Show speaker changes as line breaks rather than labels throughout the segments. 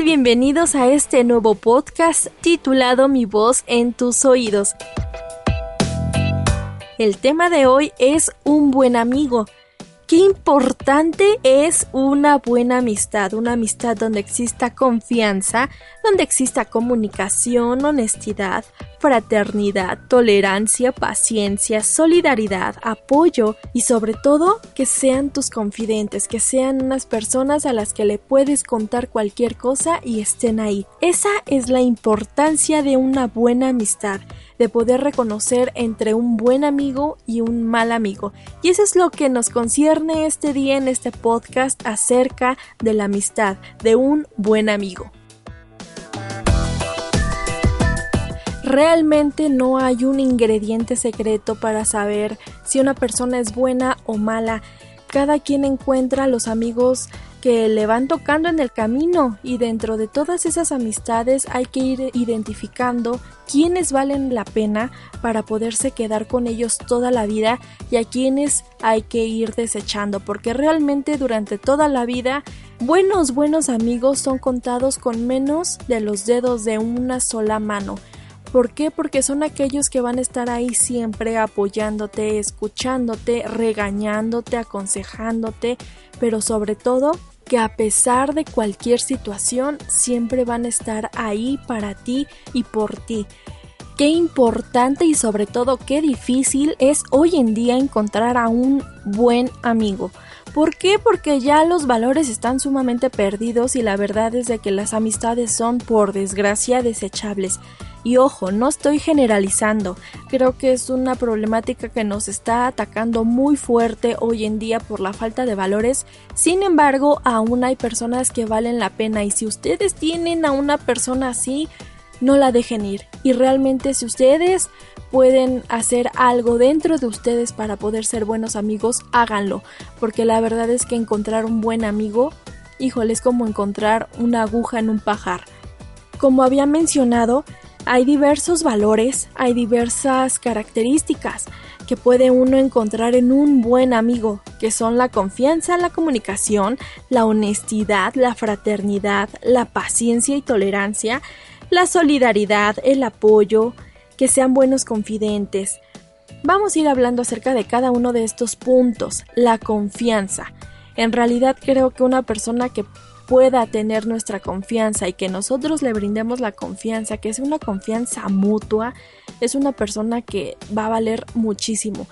Bienvenidos a este nuevo podcast titulado Mi voz en tus oídos. El tema de hoy es un buen amigo. Qué importante es una buena amistad, una amistad donde exista confianza, donde exista comunicación, honestidad, fraternidad, tolerancia, paciencia, solidaridad, apoyo y sobre todo que sean tus confidentes, que sean unas personas a las que le puedes contar cualquier cosa y estén ahí. Esa es la importancia de una buena amistad de poder reconocer entre un buen amigo y un mal amigo. Y eso es lo que nos concierne este día en este podcast acerca de la amistad, de un buen amigo. Realmente no hay un ingrediente secreto para saber si una persona es buena o mala. Cada quien encuentra los amigos que le van tocando en el camino y dentro de todas esas amistades hay que ir identificando quiénes valen la pena para poderse quedar con ellos toda la vida y a quienes hay que ir desechando porque realmente durante toda la vida buenos buenos amigos son contados con menos de los dedos de una sola mano. ¿Por qué? Porque son aquellos que van a estar ahí siempre apoyándote, escuchándote, regañándote, aconsejándote, pero sobre todo que a pesar de cualquier situación siempre van a estar ahí para ti y por ti. Qué importante y sobre todo qué difícil es hoy en día encontrar a un buen amigo. ¿Por qué? Porque ya los valores están sumamente perdidos y la verdad es de que las amistades son por desgracia desechables. Y ojo, no estoy generalizando, creo que es una problemática que nos está atacando muy fuerte hoy en día por la falta de valores, sin embargo aún hay personas que valen la pena y si ustedes tienen a una persona así, no la dejen ir. Y realmente si ustedes pueden hacer algo dentro de ustedes para poder ser buenos amigos, háganlo, porque la verdad es que encontrar un buen amigo, híjole, es como encontrar una aguja en un pajar. Como había mencionado, hay diversos valores, hay diversas características que puede uno encontrar en un buen amigo, que son la confianza, la comunicación, la honestidad, la fraternidad, la paciencia y tolerancia, la solidaridad, el apoyo, que sean buenos confidentes. Vamos a ir hablando acerca de cada uno de estos puntos. La confianza. En realidad creo que una persona que pueda tener nuestra confianza y que nosotros le brindemos la confianza, que es una confianza mutua, es una persona que va a valer muchísimo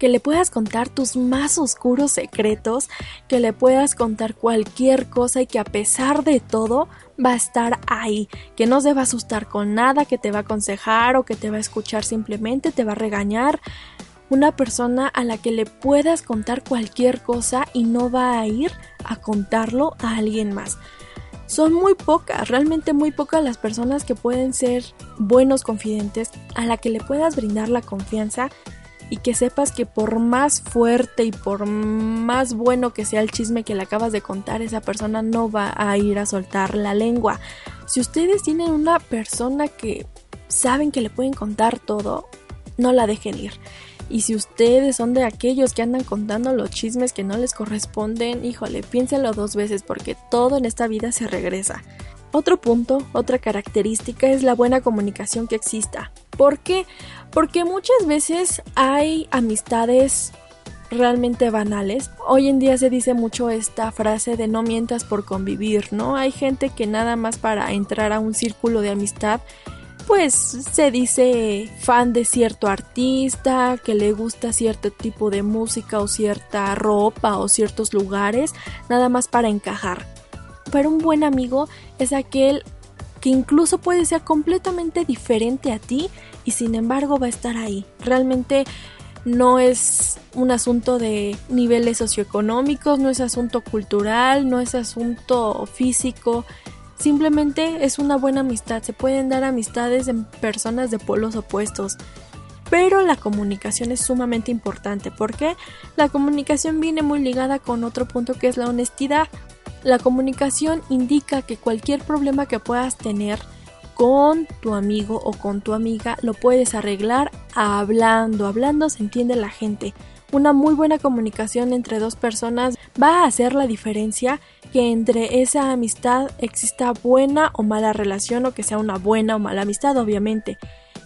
que le puedas contar tus más oscuros secretos, que le puedas contar cualquier cosa y que a pesar de todo va a estar ahí, que no se va a asustar con nada, que te va a aconsejar o que te va a escuchar simplemente, te va a regañar, una persona a la que le puedas contar cualquier cosa y no va a ir a contarlo a alguien más. Son muy pocas, realmente muy pocas las personas que pueden ser buenos confidentes, a la que le puedas brindar la confianza y que sepas que por más fuerte y por más bueno que sea el chisme que le acabas de contar, esa persona no va a ir a soltar la lengua. Si ustedes tienen una persona que saben que le pueden contar todo, no la dejen ir. Y si ustedes son de aquellos que andan contando los chismes que no les corresponden, híjole, piénselo dos veces porque todo en esta vida se regresa. Otro punto, otra característica es la buena comunicación que exista. ¿Por qué? Porque muchas veces hay amistades realmente banales. Hoy en día se dice mucho esta frase de no mientas por convivir, ¿no? Hay gente que nada más para entrar a un círculo de amistad pues se dice fan de cierto artista, que le gusta cierto tipo de música o cierta ropa o ciertos lugares, nada más para encajar. Pero un buen amigo es aquel que incluso puede ser completamente diferente a ti y sin embargo va a estar ahí. Realmente no es un asunto de niveles socioeconómicos, no es asunto cultural, no es asunto físico, Simplemente es una buena amistad, se pueden dar amistades en personas de polos opuestos. Pero la comunicación es sumamente importante porque la comunicación viene muy ligada con otro punto que es la honestidad. La comunicación indica que cualquier problema que puedas tener con tu amigo o con tu amiga lo puedes arreglar hablando. Hablando se entiende la gente. Una muy buena comunicación entre dos personas va a hacer la diferencia que entre esa amistad exista buena o mala relación o que sea una buena o mala amistad, obviamente.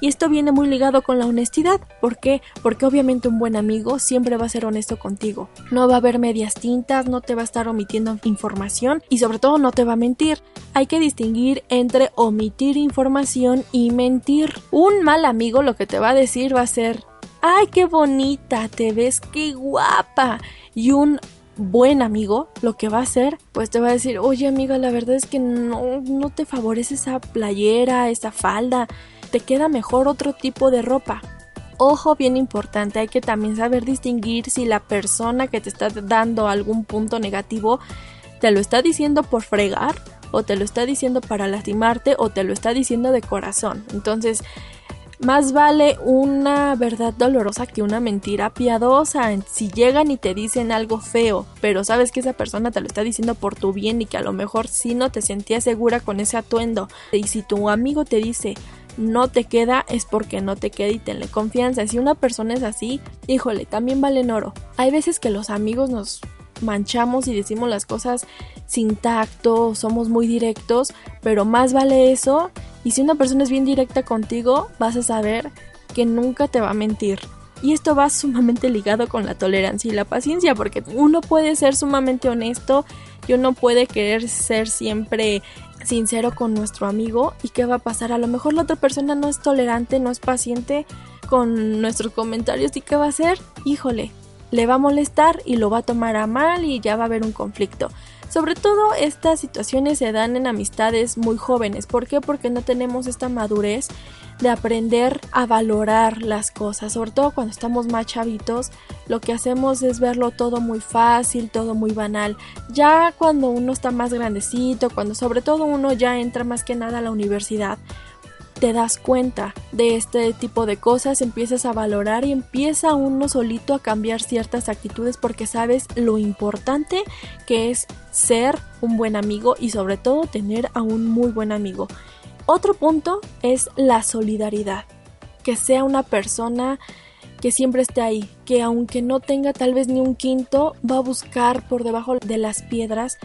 Y esto viene muy ligado con la honestidad. ¿Por qué? Porque obviamente un buen amigo siempre va a ser honesto contigo. No va a haber medias tintas, no te va a estar omitiendo información y sobre todo no te va a mentir. Hay que distinguir entre omitir información y mentir. Un mal amigo lo que te va a decir va a ser ¡Ay, qué bonita! Te ves, qué guapa. Y un buen amigo lo que va a hacer, pues te va a decir, oye amiga, la verdad es que no, no te favorece esa playera, esa falda, te queda mejor otro tipo de ropa. Ojo bien importante, hay que también saber distinguir si la persona que te está dando algún punto negativo te lo está diciendo por fregar o te lo está diciendo para lastimarte o te lo está diciendo de corazón. Entonces, más vale una verdad dolorosa que una mentira piadosa. Si llegan y te dicen algo feo, pero sabes que esa persona te lo está diciendo por tu bien y que a lo mejor sí no te sentías segura con ese atuendo. Y si tu amigo te dice, no te queda es porque no te queda y tenle confianza. Si una persona es así, híjole, también valen oro. Hay veces que los amigos nos manchamos y decimos las cosas sin tacto, somos muy directos, pero más vale eso. Y si una persona es bien directa contigo, vas a saber que nunca te va a mentir. Y esto va sumamente ligado con la tolerancia y la paciencia, porque uno puede ser sumamente honesto y uno puede querer ser siempre sincero con nuestro amigo y qué va a pasar. A lo mejor la otra persona no es tolerante, no es paciente con nuestros comentarios y qué va a hacer. Híjole, le va a molestar y lo va a tomar a mal y ya va a haber un conflicto. Sobre todo estas situaciones se dan en amistades muy jóvenes. ¿Por qué? Porque no tenemos esta madurez de aprender a valorar las cosas. Sobre todo cuando estamos más chavitos, lo que hacemos es verlo todo muy fácil, todo muy banal. Ya cuando uno está más grandecito, cuando sobre todo uno ya entra más que nada a la universidad, te das cuenta de este tipo de cosas, empiezas a valorar y empieza uno solito a cambiar ciertas actitudes porque sabes lo importante que es ser un buen amigo y sobre todo tener a un muy buen amigo. Otro punto es la solidaridad, que sea una persona que siempre esté ahí, que aunque no tenga tal vez ni un quinto, va a buscar por debajo de las piedras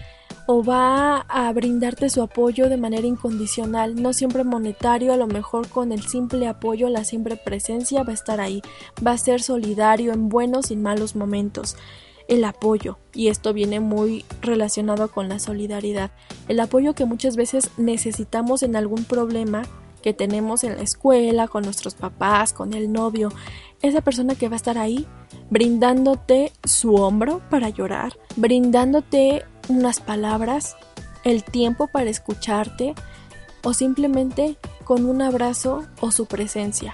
o va a brindarte su apoyo de manera incondicional, no siempre monetario, a lo mejor con el simple apoyo, la simple presencia va a estar ahí, va a ser solidario en buenos y malos momentos. El apoyo, y esto viene muy relacionado con la solidaridad, el apoyo que muchas veces necesitamos en algún problema que tenemos en la escuela, con nuestros papás, con el novio, esa persona que va a estar ahí brindándote su hombro para llorar, brindándote unas palabras, el tiempo para escucharte o simplemente con un abrazo o su presencia.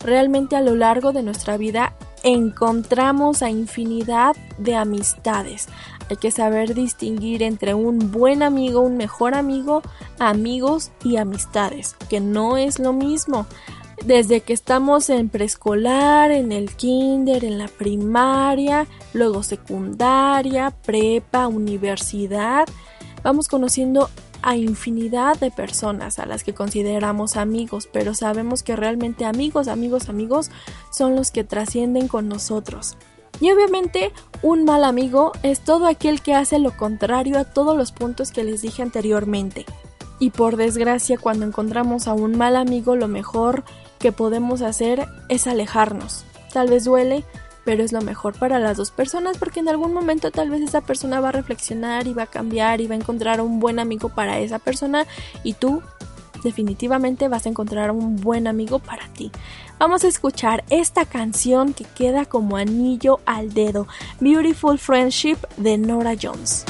Realmente a lo largo de nuestra vida encontramos a infinidad de amistades. Hay que saber distinguir entre un buen amigo, un mejor amigo, amigos y amistades, que no es lo mismo desde que estamos en preescolar, en el kinder, en la primaria, luego secundaria, prepa, universidad, vamos conociendo a infinidad de personas a las que consideramos amigos, pero sabemos que realmente amigos, amigos, amigos son los que trascienden con nosotros. Y obviamente un mal amigo es todo aquel que hace lo contrario a todos los puntos que les dije anteriormente. Y por desgracia cuando encontramos a un mal amigo lo mejor que podemos hacer es alejarnos. Tal vez duele, pero es lo mejor para las dos personas porque en algún momento tal vez esa persona va a reflexionar y va a cambiar y va a encontrar un buen amigo para esa persona y tú definitivamente vas a encontrar un buen amigo para ti. Vamos a escuchar esta canción que queda como anillo al dedo, Beautiful Friendship de Nora Jones.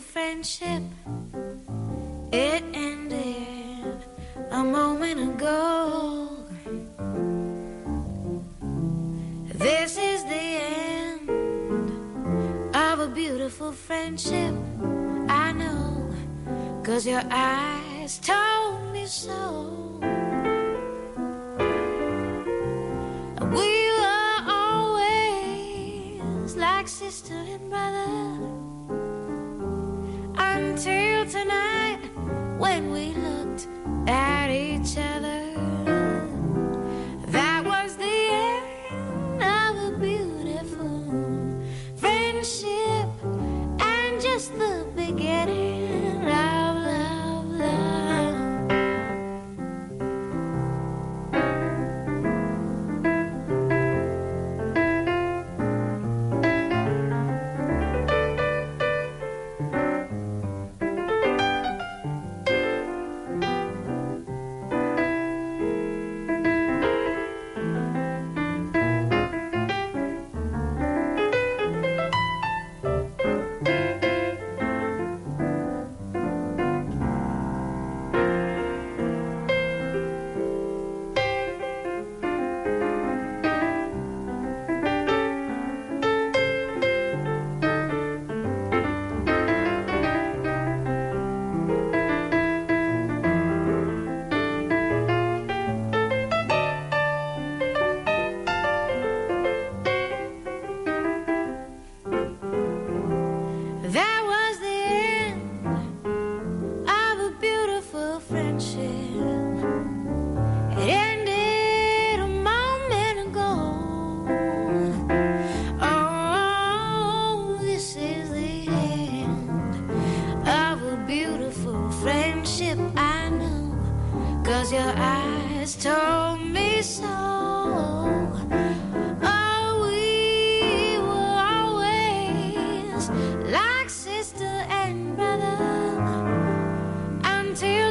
Friendship. It ended a moment ago. This is the end of a beautiful friendship. I know
Cause your eyes told me so. We were always like sister and brother until tonight when we looked at each other.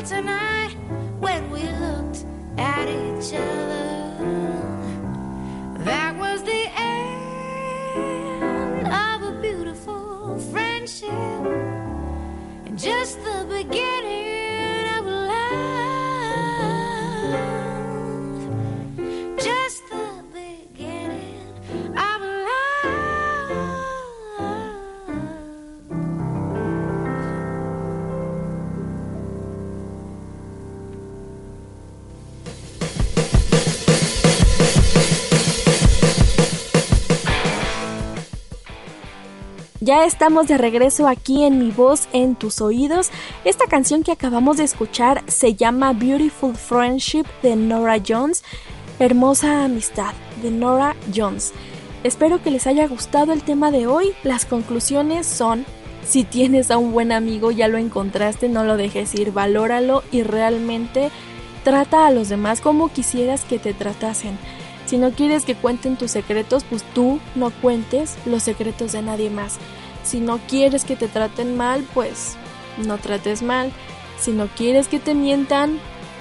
Tonight when we looked at each other. That was the end of a beautiful friendship and just the beginning
Ya estamos de regreso aquí en Mi Voz en tus oídos. Esta canción que acabamos de escuchar se llama Beautiful Friendship de Nora Jones. Hermosa amistad de Nora Jones. Espero que les haya gustado el tema de hoy. Las conclusiones son, si tienes a un buen amigo, ya lo encontraste, no lo dejes ir, valóralo y realmente trata a los demás como quisieras que te tratasen. Si no quieres que cuenten tus secretos, pues tú no cuentes los secretos de nadie más. Si no quieres que te traten mal, pues no trates mal. Si no quieres que te mientan,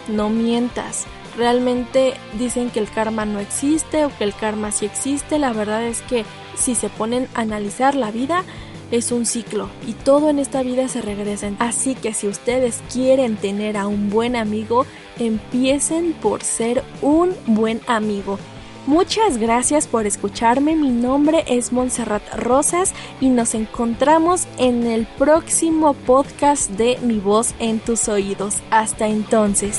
no mientas. Realmente dicen que el karma no existe o que el karma sí existe. La verdad es que si se ponen a analizar la vida, es un ciclo y todo en esta vida se regresa. Así que si ustedes quieren tener a un buen amigo, empiecen por ser un buen amigo. Muchas gracias por escucharme. Mi nombre es Montserrat Rosas y nos encontramos en el próximo podcast de Mi voz en tus oídos. Hasta entonces.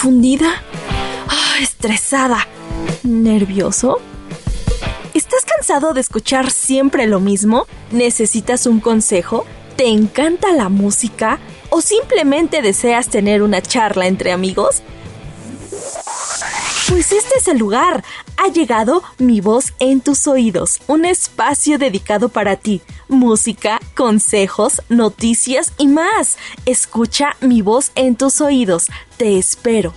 ¿Confundida? Ah, ¿Estresada? ¿Nervioso? ¿Estás cansado de escuchar siempre lo mismo? ¿Necesitas un consejo? ¿Te encanta la música? ¿O simplemente deseas tener una charla entre amigos? Pues este es el lugar. Ha llegado Mi voz en tus oídos, un espacio dedicado para ti. Música, consejos, noticias y más. Escucha Mi voz en tus oídos. Te espero.